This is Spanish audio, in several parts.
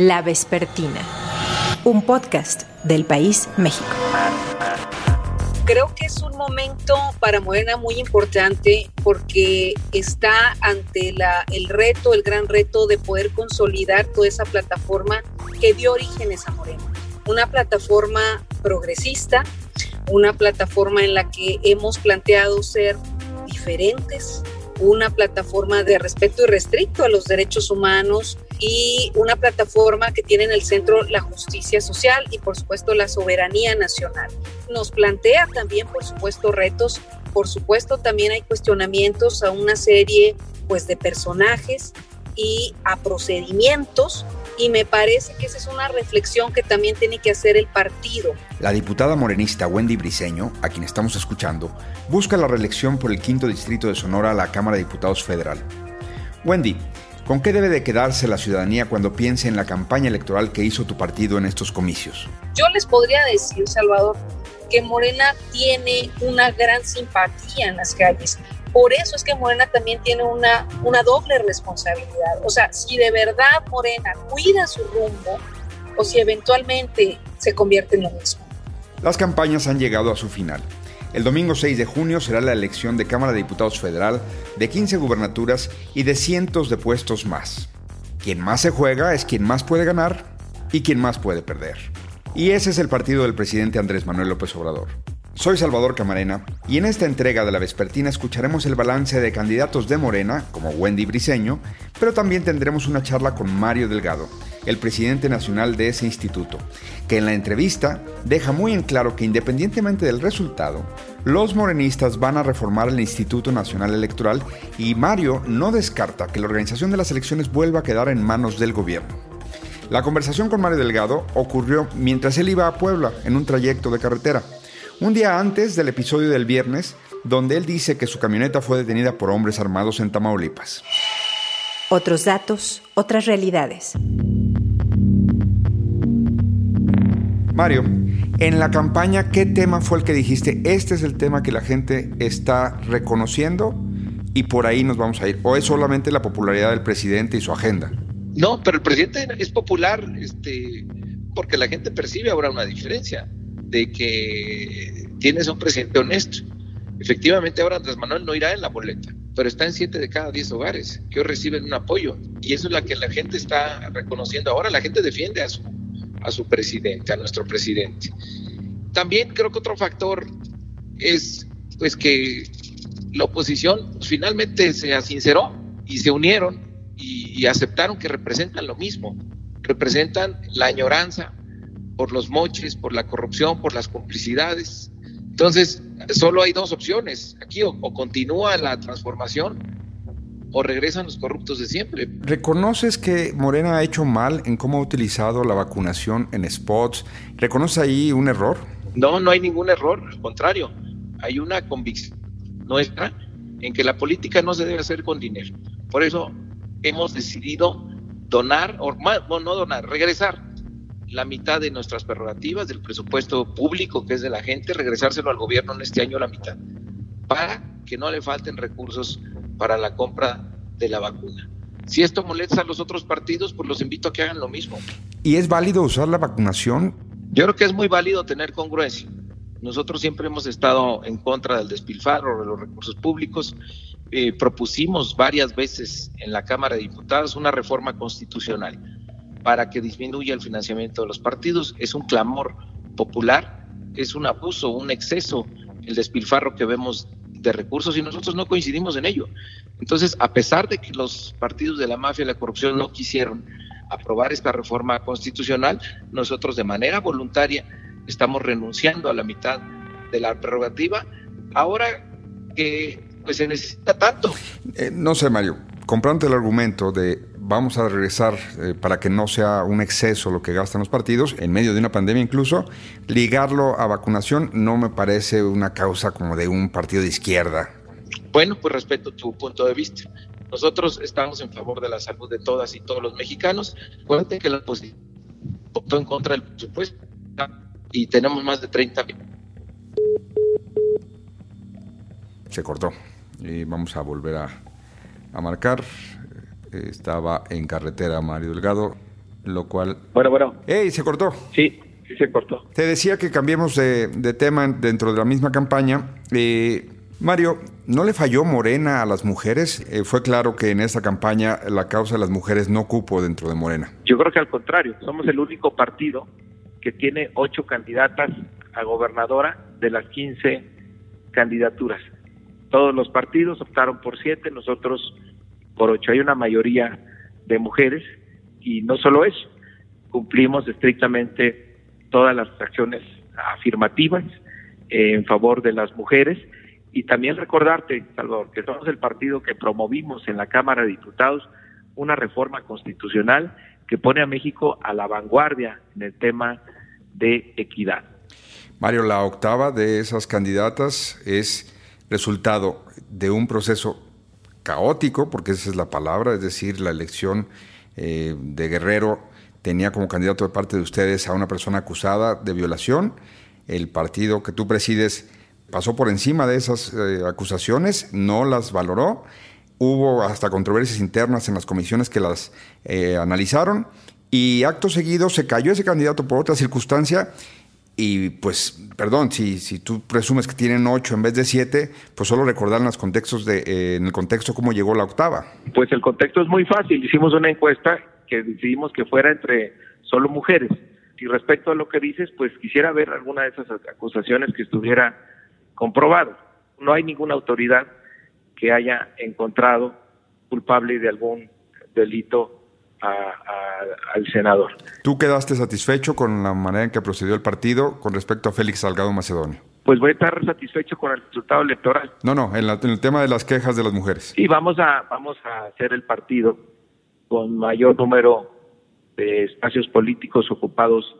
La Vespertina, un podcast del país México. Creo que es un momento para Morena muy importante porque está ante el reto, el gran reto de poder consolidar toda esa plataforma que dio orígenes a Morena. Una plataforma progresista, una plataforma en la que hemos planteado ser diferentes, una plataforma de respeto irrestricto a los derechos humanos y una plataforma que tiene en el centro la justicia social y por supuesto la soberanía nacional. Nos plantea también por supuesto retos, por supuesto también hay cuestionamientos a una serie pues de personajes y a procedimientos y me parece que esa es una reflexión que también tiene que hacer el partido. La diputada morenista Wendy Briseño, a quien estamos escuchando, busca la reelección por el quinto distrito de Sonora a la Cámara de Diputados Federal. Wendy, ¿con qué debe de quedarse la ciudadanía cuando piense en la campaña electoral que hizo tu partido en estos comicios? Yo les podría decir, Salvador, que Morena tiene una gran simpatía en las calles. Por eso es que Morena también tiene una, una doble responsabilidad. O sea, si de verdad Morena cuida su rumbo o si eventualmente se convierte en lo mismo. Las campañas han llegado a su final. El domingo 6 de junio será la elección de Cámara de Diputados Federal, de 15 gubernaturas y de cientos de puestos más. Quien más se juega es quien más puede ganar y quien más puede perder. Y ese es el partido del presidente Andrés Manuel López Obrador. Soy Salvador Camarena y en esta entrega de la Vespertina escucharemos el balance de candidatos de Morena, como Wendy Briseño, pero también tendremos una charla con Mario Delgado, el presidente nacional de ese instituto, que en la entrevista deja muy en claro que independientemente del resultado, los morenistas van a reformar el Instituto Nacional Electoral y Mario no descarta que la organización de las elecciones vuelva a quedar en manos del gobierno. La conversación con Mario Delgado ocurrió mientras él iba a Puebla en un trayecto de carretera un día antes del episodio del viernes, donde él dice que su camioneta fue detenida por hombres armados en Tamaulipas. Otros datos, otras realidades. Mario, en la campaña, ¿qué tema fue el que dijiste? Este es el tema que la gente está reconociendo y por ahí nos vamos a ir. ¿O es solamente la popularidad del presidente y su agenda? No, pero el presidente es popular este, porque la gente percibe ahora una diferencia de que tienes a un presidente honesto. Efectivamente, ahora Andrés Manuel no irá en la boleta, pero está en siete de cada diez hogares que hoy reciben un apoyo. Y eso es lo que la gente está reconociendo ahora. La gente defiende a su, a su presidente, a nuestro presidente. También creo que otro factor es pues que la oposición finalmente se sinceró y se unieron y aceptaron que representan lo mismo, representan la añoranza, por los moches, por la corrupción, por las complicidades. Entonces, solo hay dos opciones aquí, o, continúa la transformación o regresan los corruptos de siempre. ¿Reconoces que Morena ha hecho mal en cómo ha utilizado la vacunación en spots? ¿Reconoces ahí un error? No, no hay ningún error, al contrario, hay una convicción nuestra en que la política no se debe hacer con dinero. Por eso hemos decidido donar, o no donar, regresar la mitad de nuestras prerrogativas del presupuesto público que es de la gente, regresárselo al gobierno en este año la mitad, para que no le falten recursos para la compra de la vacuna. Si esto molesta a los otros partidos, pues los invito a que hagan lo mismo. ¿Y es válido usar la vacunación? Yo creo que es muy válido tener congruencia. Nosotros siempre hemos estado en contra del despilfarro de los recursos públicos. Eh, propusimos varias veces en la Cámara de Diputados una reforma constitucional para que disminuya el financiamiento de los partidos. Es un clamor popular, es un abuso, un exceso, el despilfarro que vemos de recursos y nosotros no coincidimos en ello. Entonces, a pesar de que los partidos de la mafia y la corrupción no quisieron aprobar esta reforma constitucional, nosotros de manera voluntaria estamos renunciando a la mitad de la prerrogativa, ahora que pues, se necesita tanto. Eh, no sé, Mario, comprando el argumento de vamos a regresar eh, para que no sea un exceso lo que gastan los partidos, en medio de una pandemia incluso, ligarlo a vacunación no me parece una causa como de un partido de izquierda. Bueno, pues respeto tu punto de vista. Nosotros estamos en favor de la salud de todas y todos los mexicanos. Cuente que la oposición votó en contra del presupuesto y tenemos más de 30 mil. Se cortó y vamos a volver a, a marcar estaba en carretera Mario Delgado. lo cual... Bueno, bueno. ¡Ey! Se cortó. Sí, sí se cortó. Te decía que cambiemos de, tema dentro de la misma campaña. Eh, Mario, ¿no le falló Morena a las mujeres? Eh, fue claro que en esta campaña la causa de las mujeres no cupo dentro de Morena. Yo creo que al contrario, somos el único partido que tiene ocho candidatas a gobernadora de las 15 candidaturas. Todos los partidos optaron por siete, nosotros por ocho. Hay una mayoría de mujeres y no solo eso, cumplimos estrictamente todas las acciones afirmativas en favor de las mujeres y también recordarte, Salvador, que somos el partido que promovimos en la Cámara de Diputados una reforma constitucional que pone a México a la vanguardia en el tema de equidad. Mario, la octava de esas candidatas es resultado de un proceso caótico, porque esa es la palabra, es decir, la elección eh, de Guerrero tenía como candidato de parte de ustedes a una persona acusada de violación. El partido que tú presides pasó por encima de esas eh, acusaciones, no las valoró. Hubo hasta controversias internas en las comisiones que las eh, analizaron y acto seguido se cayó ese candidato por otra circunstancia y pues, perdón, si, si tú presumes que tienen ocho en vez de siete, pues solo recordar los contextos de, eh, en el contexto cómo llegó la octava. Pues el contexto es muy fácil. Hicimos una encuesta que decidimos que fuera entre solo mujeres. Y respecto a lo que dices, pues quisiera ver alguna de esas acusaciones que estuviera comprobado. No hay ninguna autoridad que haya encontrado culpable de algún delito al senador. ¿Tú quedaste satisfecho con la manera en que procedió el partido con respecto a Félix Salgado Macedonio? Pues voy a estar satisfecho con el resultado electoral. No, no, en, el tema de las quejas de las mujeres. Sí, vamos a, vamos a hacer el partido con mayor número de espacios políticos ocupados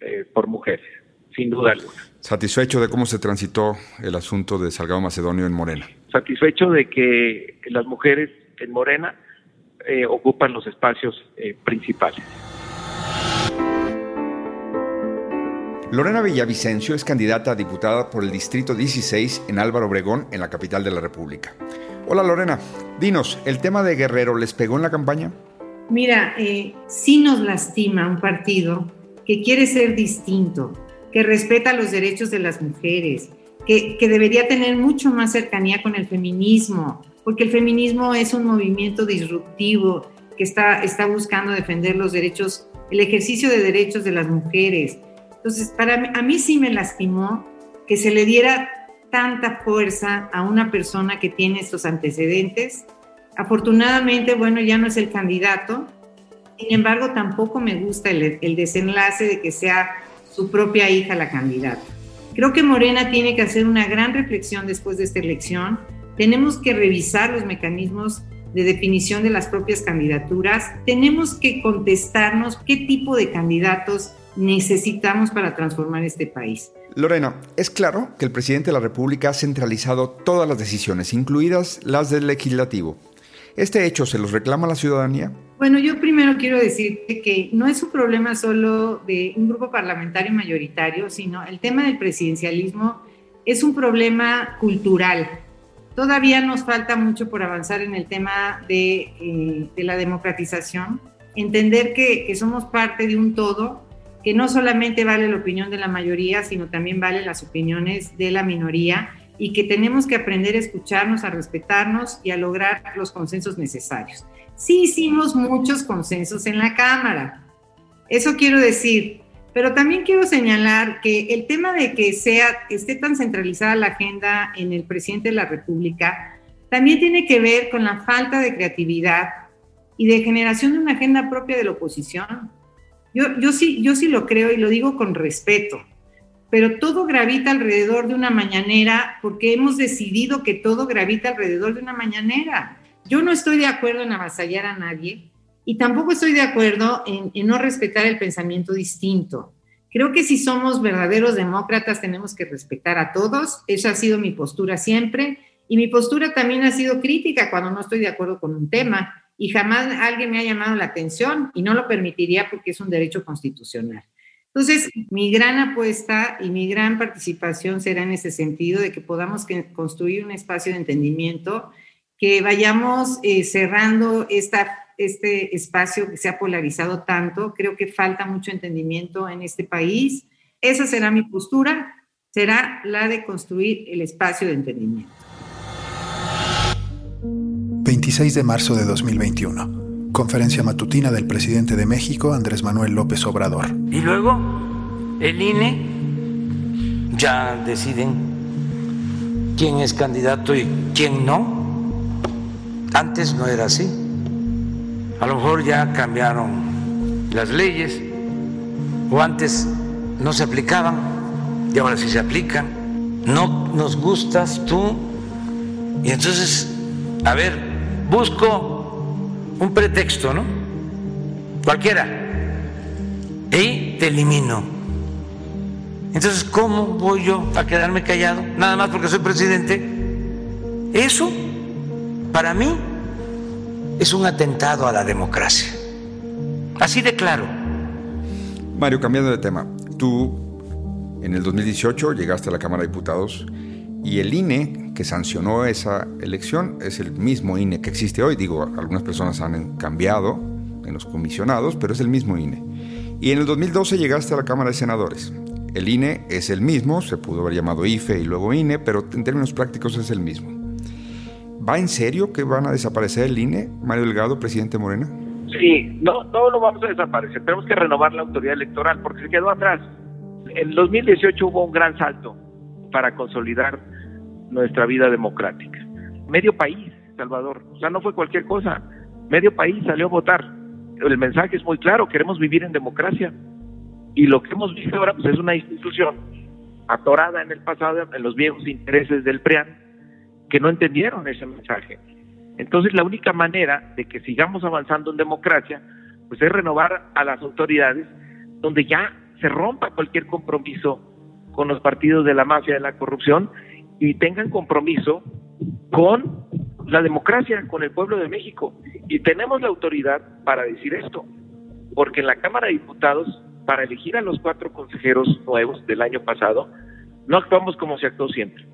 eh, por mujeres, sin duda alguna. ¿Satisfecho de cómo se transitó el asunto de Salgado Macedonio en Morena? Satisfecho de que las mujeres en Morena eh, ocupan los espacios eh, principales. Lorena Villavicencio es candidata a diputada por el Distrito 16 en Álvaro Obregón, en la capital de la República. Hola Lorena, dinos, ¿el tema de Guerrero les pegó en la campaña? Mira, eh, sí nos lastima un partido que quiere ser distinto, que respeta los derechos de las mujeres, que, que debería tener mucho más cercanía con el feminismo, porque el feminismo es un movimiento disruptivo que está, está buscando defender los derechos, el ejercicio de derechos de las mujeres. Entonces, para mí, a mí sí me lastimó que se le diera tanta fuerza a una persona que tiene estos antecedentes. Afortunadamente, bueno, ya no es el candidato. Sin embargo, tampoco me gusta el, el desenlace de que sea su propia hija la candidata. Creo que Morena tiene que hacer una gran reflexión después de esta elección tenemos que revisar los mecanismos de definición de las propias candidaturas, tenemos que contestarnos qué tipo de candidatos necesitamos para transformar este país. Lorena, es claro que el presidente de la República ha centralizado todas las decisiones, incluidas las del legislativo. ¿Este hecho se los reclama la ciudadanía? Bueno, yo primero quiero decirte que no es un problema solo de un grupo parlamentario mayoritario, sino el tema del presidencialismo es un problema cultural Todavía nos falta mucho por avanzar en el tema de, eh, la democratización, entender que, somos parte de un todo, que no solamente vale la opinión de la mayoría, sino también vale las opiniones de la minoría y que tenemos que aprender a escucharnos, a respetarnos y a lograr los consensos necesarios. Sí hicimos muchos consensos en la Cámara. Eso quiero decir, pero también quiero señalar que el tema de que sea, esté tan centralizada la agenda en el presidente de la República también tiene que ver con la falta de creatividad y de generación de una agenda propia de la oposición. Yo, yo, sí, yo sí lo creo y lo digo con respeto, pero todo gravita alrededor de una mañanera porque hemos decidido que todo gravita alrededor de una mañanera. Yo no estoy de acuerdo en avasallar a nadie, y tampoco estoy de acuerdo en, no respetar el pensamiento distinto. Creo que si somos verdaderos demócratas tenemos que respetar a todos. Esa ha sido mi postura siempre. Y mi postura también ha sido crítica cuando no estoy de acuerdo con un tema. Y jamás alguien me ha llamado la atención y no lo permitiría porque es un derecho constitucional. Entonces, mi gran apuesta y mi gran participación será en ese sentido de que podamos construir un espacio de entendimiento, que vayamos eh, cerrando esta este espacio que se ha polarizado tanto. Creo que falta mucho entendimiento en este país. Esa será mi postura, será la de construir el espacio de entendimiento. 26 de marzo de 2021. Conferencia matutina del presidente de México, Andrés Manuel López Obrador. Y luego, el INE ya deciden quién es candidato y quién no. Antes no era así. A lo mejor ya cambiaron las leyes o antes no se aplicaban y ahora sí se aplican. No nos gustas tú y entonces, a ver, busco un pretexto, ¿no? Cualquiera. Y te elimino. Entonces, ¿cómo voy yo a quedarme callado? Nada más porque soy presidente. Eso, para mí, es un atentado a la democracia. Así de claro. Mario, cambiando de tema, tú en el 2018 llegaste a la Cámara de Diputados y el INE que sancionó esa elección es el mismo INE que existe hoy. Digo, algunas personas han cambiado en los comisionados, pero es el mismo INE. Y en el 2012 llegaste a la Cámara de Senadores. El INE es el mismo, se pudo haber llamado IFE y luego INE, pero en términos prácticos es el mismo. ¿Va en serio que van a desaparecer el INE, Mario Delgado, presidente Morena? Sí, no, no lo vamos a desaparecer. Tenemos que renovar la autoridad electoral porque se quedó atrás. En 2018 hubo un gran salto para consolidar nuestra vida democrática. Medio país, Salvador, o sea, no fue cualquier cosa. Medio país salió a votar. El mensaje es muy claro, queremos vivir en democracia. Y lo que hemos visto ahora pues, es una institución atorada en el pasado, en los viejos intereses del PRIAN, que no entendieron ese mensaje. Entonces, la única manera de que sigamos avanzando en democracia, pues es renovar a las autoridades donde ya se rompa cualquier compromiso con los partidos de la mafia de la corrupción y tengan compromiso con la democracia, con el pueblo de México. Y tenemos la autoridad para decir esto, porque en la Cámara de Diputados, para elegir a los cuatro consejeros nuevos del año pasado, no actuamos como se actuó siempre,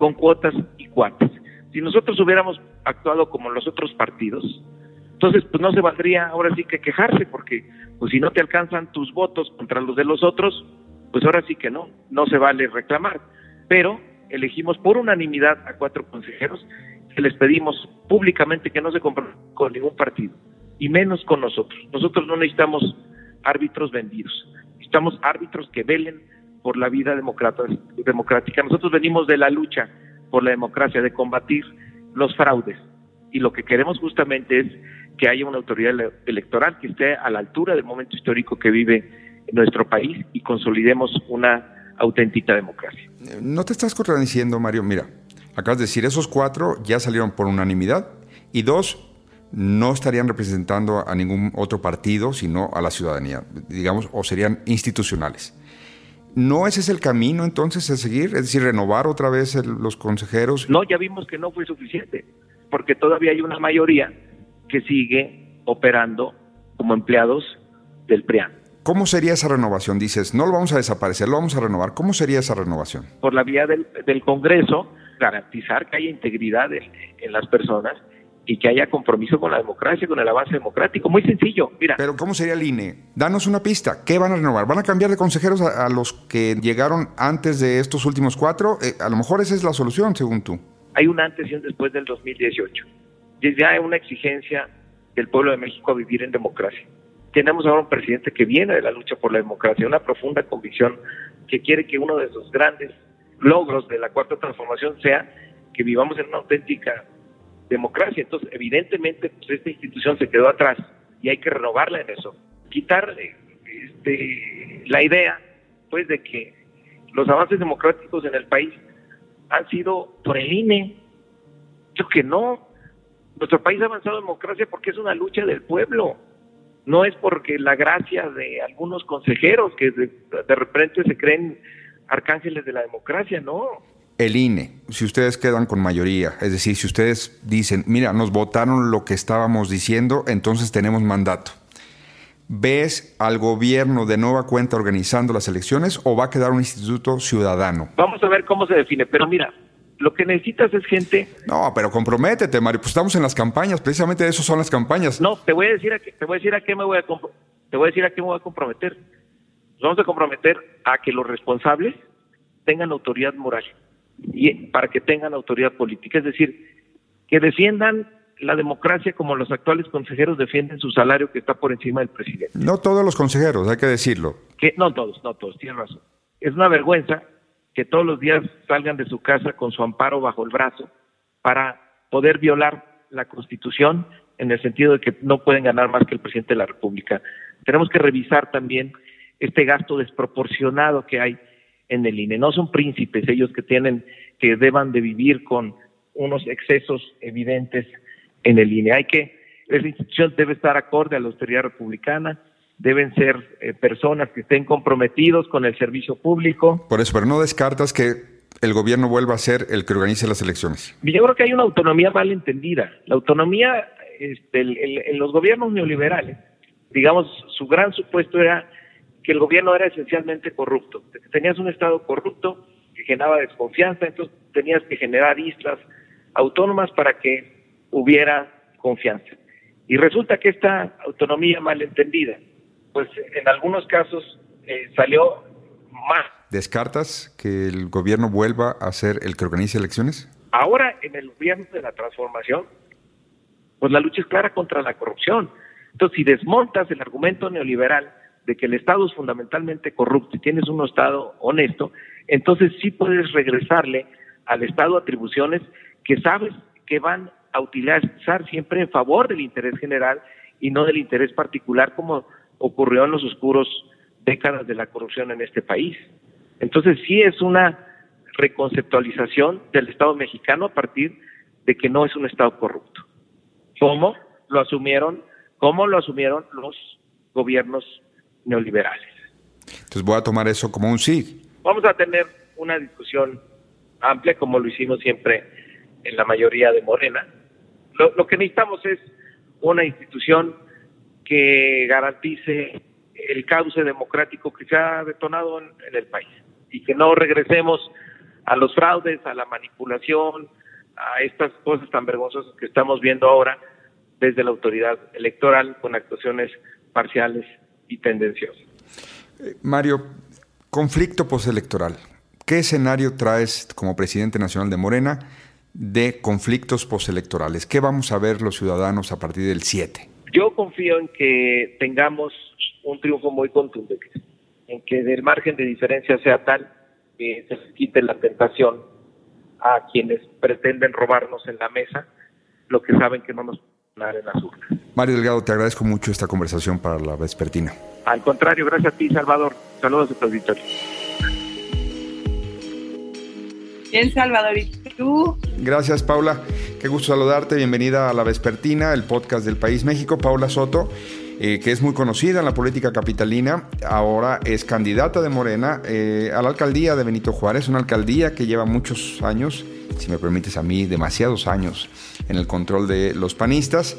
con cuotas y cuates. Si nosotros hubiéramos actuado como los otros partidos, entonces pues no se valdría ahora sí que quejarse, porque pues si no te alcanzan tus votos contra los de los otros, pues ahora sí que no, no se vale reclamar. Pero elegimos por unanimidad a cuatro consejeros que les pedimos públicamente que no se comprometan con ningún partido, y menos con nosotros. Nosotros no necesitamos árbitros vendidos, necesitamos árbitros que velen por la vida democrática. Nosotros venimos de la lucha por la democracia, de combatir los fraudes, y lo que queremos justamente es que haya una autoridad electoral que esté a la altura del momento histórico que vive nuestro país y consolidemos una auténtica democracia. No te estás contradiciendo, Mario. Mira, acabas de decir, esos cuatro ya salieron por unanimidad y dos no estarían representando a ningún otro partido, sino a la ciudadanía, digamos, o serían institucionales. ¿No ese es el camino entonces a seguir? Es decir, renovar otra vez los consejeros. No, ya vimos que no fue suficiente, porque todavía hay una mayoría que sigue operando como empleados del PRIAN. ¿Cómo sería esa renovación? Dices, no lo vamos a desaparecer, lo vamos a renovar. ¿Cómo sería esa renovación? Por la vía del, Congreso, garantizar que haya integridad en, las personas y que haya compromiso con la democracia, con el avance democrático. Muy sencillo, mira. Pero ¿cómo sería el INE? Danos una pista. ¿Qué van a renovar? ¿Van a cambiar de consejeros a, los que llegaron antes de estos últimos cuatro? Eh, a lo mejor esa es la solución, según tú. Hay un antes y un después del 2018. Ya hay una exigencia del pueblo de México a vivir en democracia tenemos ahora un presidente que viene de la lucha por la democracia, una profunda convicción que quiere que uno de sus grandes logros de la cuarta transformación sea que vivamos en una auténtica democracia. Entonces, evidentemente, pues, esta institución se quedó atrás y hay que renovarla en eso. Quitar este, la idea, pues, de que los avances democráticos en el país han sido por el INE. Yo que no. Nuestro país ha avanzado en democracia porque es una lucha del pueblo no es porque la gracia de algunos consejeros que de, repente se creen arcángeles de la democracia, no. El INE, si ustedes quedan con mayoría, es decir, si ustedes dicen, mira, nos votaron lo que estábamos diciendo, entonces tenemos mandato. ¿Ves al gobierno de nueva cuenta organizando las elecciones o va a quedar un instituto ciudadano? Vamos a ver cómo se define, pero mira, Lo que necesitas es gente. No, pero comprométete, Mario. Pues estamos en las campañas, precisamente eso son las campañas. No, te voy a decir a qué, te voy a decir a qué me voy a te voy a decir a qué me voy a comprometer. Nos vamos a comprometer a que los responsables tengan autoridad moral y para que tengan autoridad política, es decir, que defiendan la democracia como los actuales consejeros defienden su salario que está por encima del presidente. No todos los consejeros, hay que decirlo. Que no todos, no todos, tienes razón. Es una vergüenza que todos los días salgan de su casa con su amparo bajo el brazo para poder violar la Constitución en el sentido de que no pueden ganar más que el presidente de la República. Tenemos que revisar también este gasto desproporcionado que hay en el INE. No son príncipes ellos que tienen que deban de vivir con unos excesos evidentes en el INE. Hay que esa institución debe estar acorde a la austeridad republicana, deben ser eh, personas que estén comprometidos con el servicio público. Por eso, pero no descartas que el gobierno vuelva a ser el que organice las elecciones. Yo creo que hay una autonomía mal entendida. La autonomía este, en los gobiernos neoliberales, digamos, su gran supuesto era que el gobierno era esencialmente corrupto, tenías un Estado corrupto que generaba desconfianza, entonces tenías que generar islas autónomas para que hubiera confianza. Y resulta que esta autonomía malentendida, pues en algunos casos eh, salió más. ¿Descartas que el gobierno vuelva a ser el que organice elecciones? Ahora, en el gobierno de la transformación, pues la lucha es clara contra la corrupción. Entonces, si desmontas el argumento neoliberal de que el Estado es fundamentalmente corrupto y tienes un Estado honesto, entonces sí puedes regresarle al Estado atribuciones que sabes que van a utilizar siempre en favor del interés general y no del interés particular como ocurrió en los oscuros décadas de la corrupción en este país. Entonces sí es una reconceptualización del Estado mexicano a partir de que no es un Estado corrupto. ¿Cómo lo asumieron? ¿Cómo lo asumieron los gobiernos neoliberales? Entonces voy a tomar eso como un sí. Vamos a tener una discusión amplia como lo hicimos siempre en la mayoría de Morena. Lo, lo que necesitamos es una institución que garantice el cauce democrático que se ha detonado en, el país y que no regresemos a los fraudes, a la manipulación, a estas cosas tan vergonzosas que estamos viendo ahora desde la autoridad electoral con actuaciones parciales y tendenciosas. Eh, Mario, conflicto postelectoral. ¿Qué escenario traes como presidente nacional de Morena de conflictos postelectorales? ¿Qué vamos a ver los ciudadanos a partir del 7? Yo confío en que tengamos un triunfo muy contundente, en que el margen de diferencia sea tal que se quite la tentación a quienes pretenden robarnos en la mesa lo que saben que no nos van en las urnas. Mario Delgado, te agradezco mucho esta conversación para la vespertina. Al contrario, gracias a ti, Salvador. Saludos a tu auditorio. Bien, Salvador, ¿y tú? Gracias, Paula. Qué gusto saludarte. Bienvenida a La Vespertina, el podcast del País México. Paula Soto, eh, que es muy conocida en la política capitalina, ahora es candidata de Morena eh, a la alcaldía de Benito Juárez, una alcaldía que lleva muchos años, si me permites a mí, demasiados años en el control de los panistas.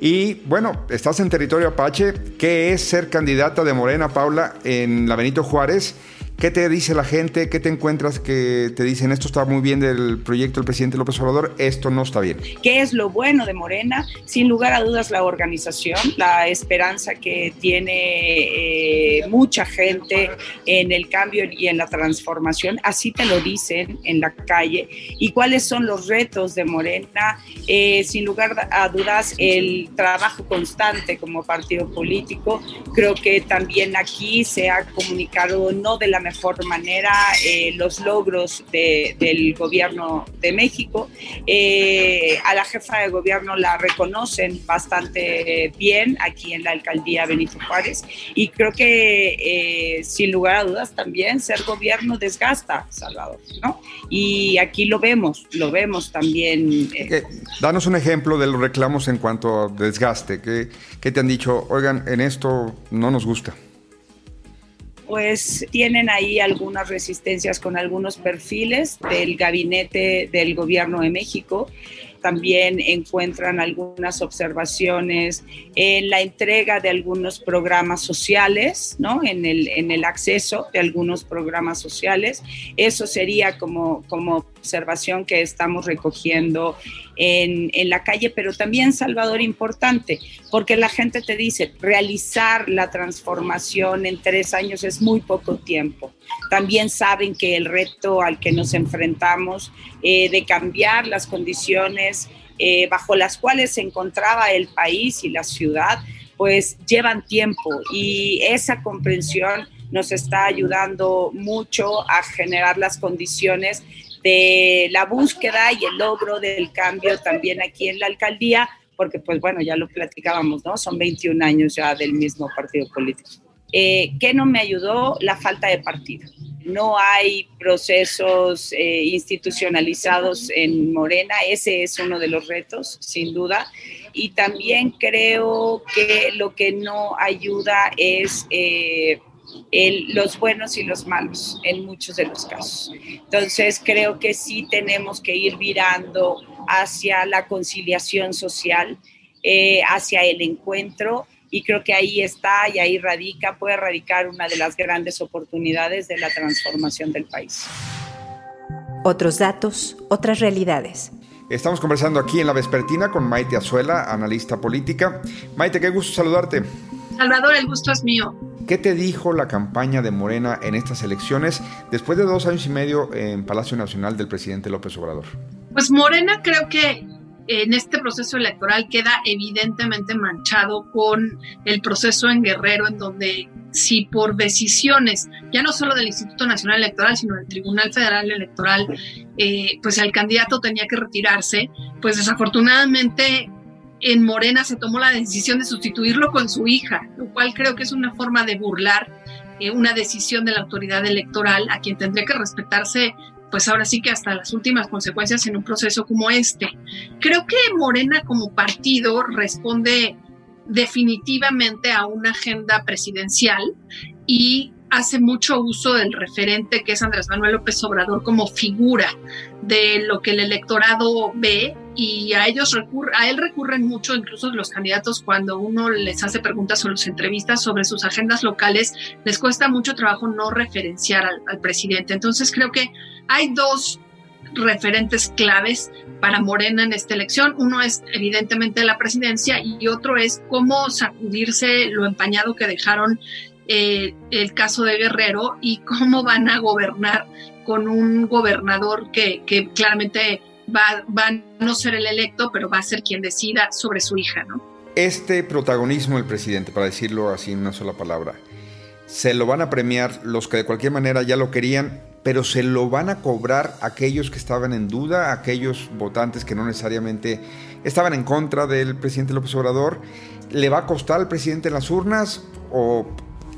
Y bueno, estás en territorio apache. ¿Qué es ser candidata de Morena, Paula, en la Benito Juárez? ¿Qué te dice la gente? ¿Qué te encuentras que te dicen esto está muy bien del proyecto del presidente López Obrador, esto no está bien? ¿Qué es lo bueno de Morena? Sin lugar a dudas la organización, la esperanza que tiene eh, mucha gente en el cambio y en la transformación, así te lo dicen en la calle. ¿Y cuáles son los retos de Morena? Eh, sin lugar a dudas el trabajo constante como partido político. Creo que también aquí se ha comunicado no de la mejor manera eh, los logros del gobierno de México. Eh, a la jefa de gobierno la reconocen bastante bien aquí en la alcaldía Benito Juárez y creo que eh, sin lugar a dudas también ser gobierno desgasta, Salvador, ¿no? Y aquí lo vemos, lo vemos también. danos un ejemplo de los reclamos en cuanto a desgaste. ¿Qué, ¿Qué te han dicho? Oigan, en esto no nos gusta pues tienen ahí algunas resistencias con algunos perfiles del gabinete del gobierno de México. También encuentran algunas observaciones en la entrega de algunos programas sociales, ¿no? En el, en el acceso de algunos programas sociales. Eso sería como, como observación que estamos recogiendo en, en, la calle, pero también, Salvador, importante, porque la gente te dice, realizar la transformación en tres años es muy poco tiempo. También saben que el reto al que nos enfrentamos eh, de cambiar las condiciones eh, bajo las cuales se encontraba el país y la ciudad, pues llevan tiempo y esa comprensión nos está ayudando mucho a generar las condiciones de la búsqueda y el logro del cambio también aquí en la alcaldía, porque pues bueno, ya lo platicábamos, ¿no? Son 21 años ya del mismo partido político. Eh, ¿Qué no me ayudó? La falta de partido. No hay procesos eh, institucionalizados en Morena, ese es uno de los retos, sin duda. Y también creo que lo que no ayuda es... Eh, los buenos y los malos en muchos de los casos. Entonces creo que sí tenemos que ir virando hacia la conciliación social, eh, hacia el encuentro y creo que ahí está y ahí radica, puede radicar una de las grandes oportunidades de la transformación del país. Otros datos, otras realidades. Estamos conversando aquí en la Vespertina con Maite Azuela, analista política. Maite, qué gusto saludarte. Salvador, el gusto es mío. ¿Qué te dijo la campaña de Morena en estas elecciones después de dos años y medio en Palacio Nacional del presidente López Obrador? Pues Morena creo que en este proceso electoral queda evidentemente manchado con el proceso en Guerrero, en donde si por decisiones, ya no solo del Instituto Nacional Electoral, sino del Tribunal Federal Electoral, eh, pues el candidato tenía que retirarse, pues desafortunadamente en Morena se tomó la decisión de sustituirlo con su hija, lo cual creo que es una forma de burlar eh, una decisión de la autoridad electoral a quien tendría que respetarse pues ahora sí que hasta las últimas consecuencias en un proceso como este. Creo que Morena como partido responde definitivamente a una agenda presidencial y hace mucho uso del referente que es Andrés Manuel López Obrador como figura de lo que el electorado ve y a ellos recurre, a él recurren mucho incluso los candidatos cuando uno les hace preguntas o los entrevistas sobre sus agendas locales, les cuesta mucho trabajo no referenciar al, al presidente. Entonces creo que hay dos referentes claves para Morena en esta elección. Uno es evidentemente la presidencia y otro es cómo sacudirse lo empañado que dejaron eh, el caso de Guerrero y cómo van a gobernar con un gobernador que, claramente va, a no ser el electo, pero va a ser quien decida sobre su hija, ¿no? Este protagonismo del presidente, para decirlo así en una sola palabra, se lo van a premiar los que de cualquier manera ya lo querían, pero se lo van a cobrar aquellos que estaban en duda, aquellos votantes que no necesariamente estaban en contra del presidente López Obrador. ¿Le va a costar al presidente en las urnas o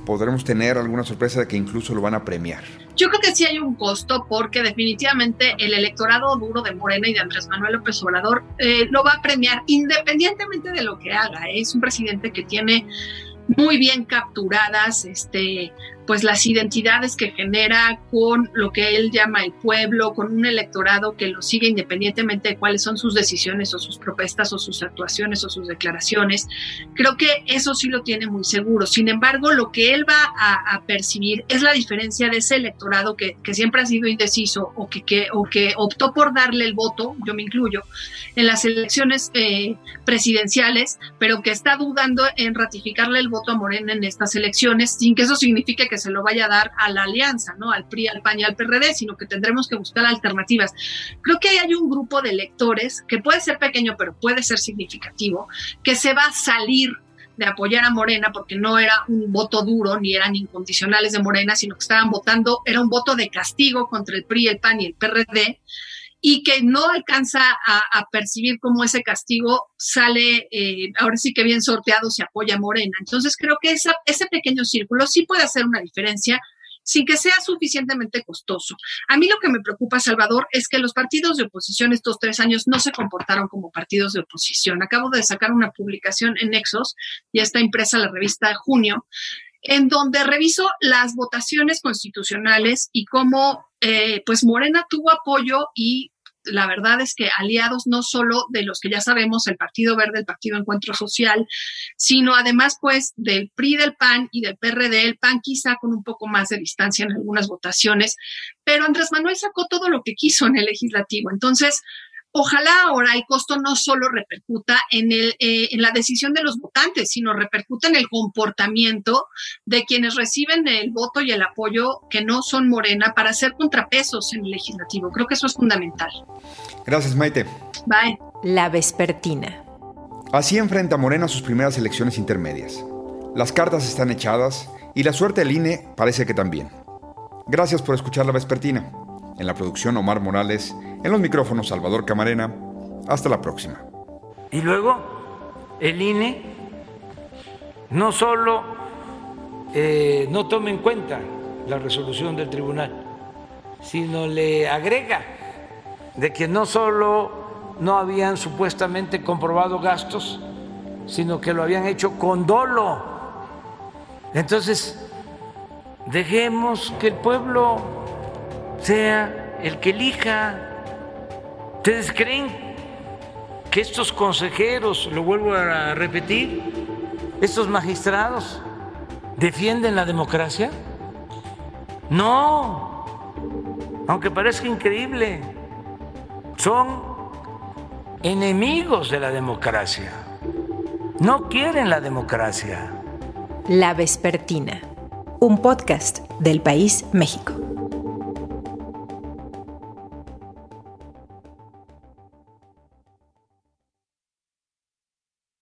podremos tener alguna sorpresa de que incluso lo van a premiar. Yo creo que sí hay un costo porque definitivamente el electorado duro de Morena y de Andrés Manuel López Obrador eh, lo va a premiar independientemente de lo que haga. Es un presidente que tiene muy bien capturadas este, pues las identidades que genera con lo que él llama el pueblo, con un electorado que lo sigue independientemente de cuáles son sus decisiones o sus propuestas o sus actuaciones o sus declaraciones. Creo que eso sí lo tiene muy seguro. Sin embargo, lo que él va a, percibir es la diferencia de ese electorado que, que siempre ha sido indeciso o que, o que optó por darle el voto, yo me incluyo, en las elecciones eh, presidenciales, pero que está dudando en ratificarle el voto a Morena en estas elecciones, sin que eso signifique que se lo vaya a dar a la alianza, ¿no? Al PRI, al PAN y al PRD, sino que tendremos que buscar alternativas. Creo que hay un grupo de electores que puede ser pequeño, pero puede ser significativo, que se va a salir de apoyar a Morena porque no era un voto duro ni eran incondicionales de Morena, sino que estaban votando, era un voto de castigo contra el PRI, el PAN y el PRD y que no alcanza a, percibir cómo ese castigo sale, eh, ahora sí que bien sorteado, se apoya a Morena. Entonces creo que ese pequeño círculo sí puede hacer una diferencia sin que sea suficientemente costoso. A mí lo que me preocupa, Salvador, es que los partidos de oposición estos tres años no se comportaron como partidos de oposición. Acabo de sacar una publicación en Nexos, ya está impresa la revista junio, en donde reviso las votaciones constitucionales y cómo eh, pues Morena tuvo apoyo y la verdad es que aliados no solo de los que ya sabemos, el Partido Verde, el Partido Encuentro Social, sino además pues del PRI, del PAN y del PRD, el PAN quizá con un poco más de distancia en algunas votaciones, pero Andrés Manuel sacó todo lo que quiso en el legislativo. Entonces, Ojalá ahora el costo no solo repercuta en, el, eh, en la decisión de los votantes, sino repercuta en el comportamiento de quienes reciben el voto y el apoyo que no son Morena para hacer contrapesos en el legislativo. Creo que eso es fundamental. Gracias, Maite. Bye. La Vespertina. Así enfrenta Morena sus primeras elecciones intermedias. Las cartas están echadas y la suerte del INE parece que también. Gracias por escuchar La Vespertina. En la producción Omar Morales, en los micrófonos Salvador Camarena. Hasta la próxima. Y luego el INE no solo eh, no toma en cuenta la resolución del tribunal, sino le agrega de que no solo no habían supuestamente comprobado gastos, sino que lo habían hecho con dolo. Entonces, dejemos que el pueblo sea el que elija. ¿Ustedes creen que estos consejeros, lo vuelvo a repetir, estos magistrados defienden la democracia? No, aunque parezca increíble, son enemigos de la democracia. No quieren la democracia. La Vespertina, un podcast del País México.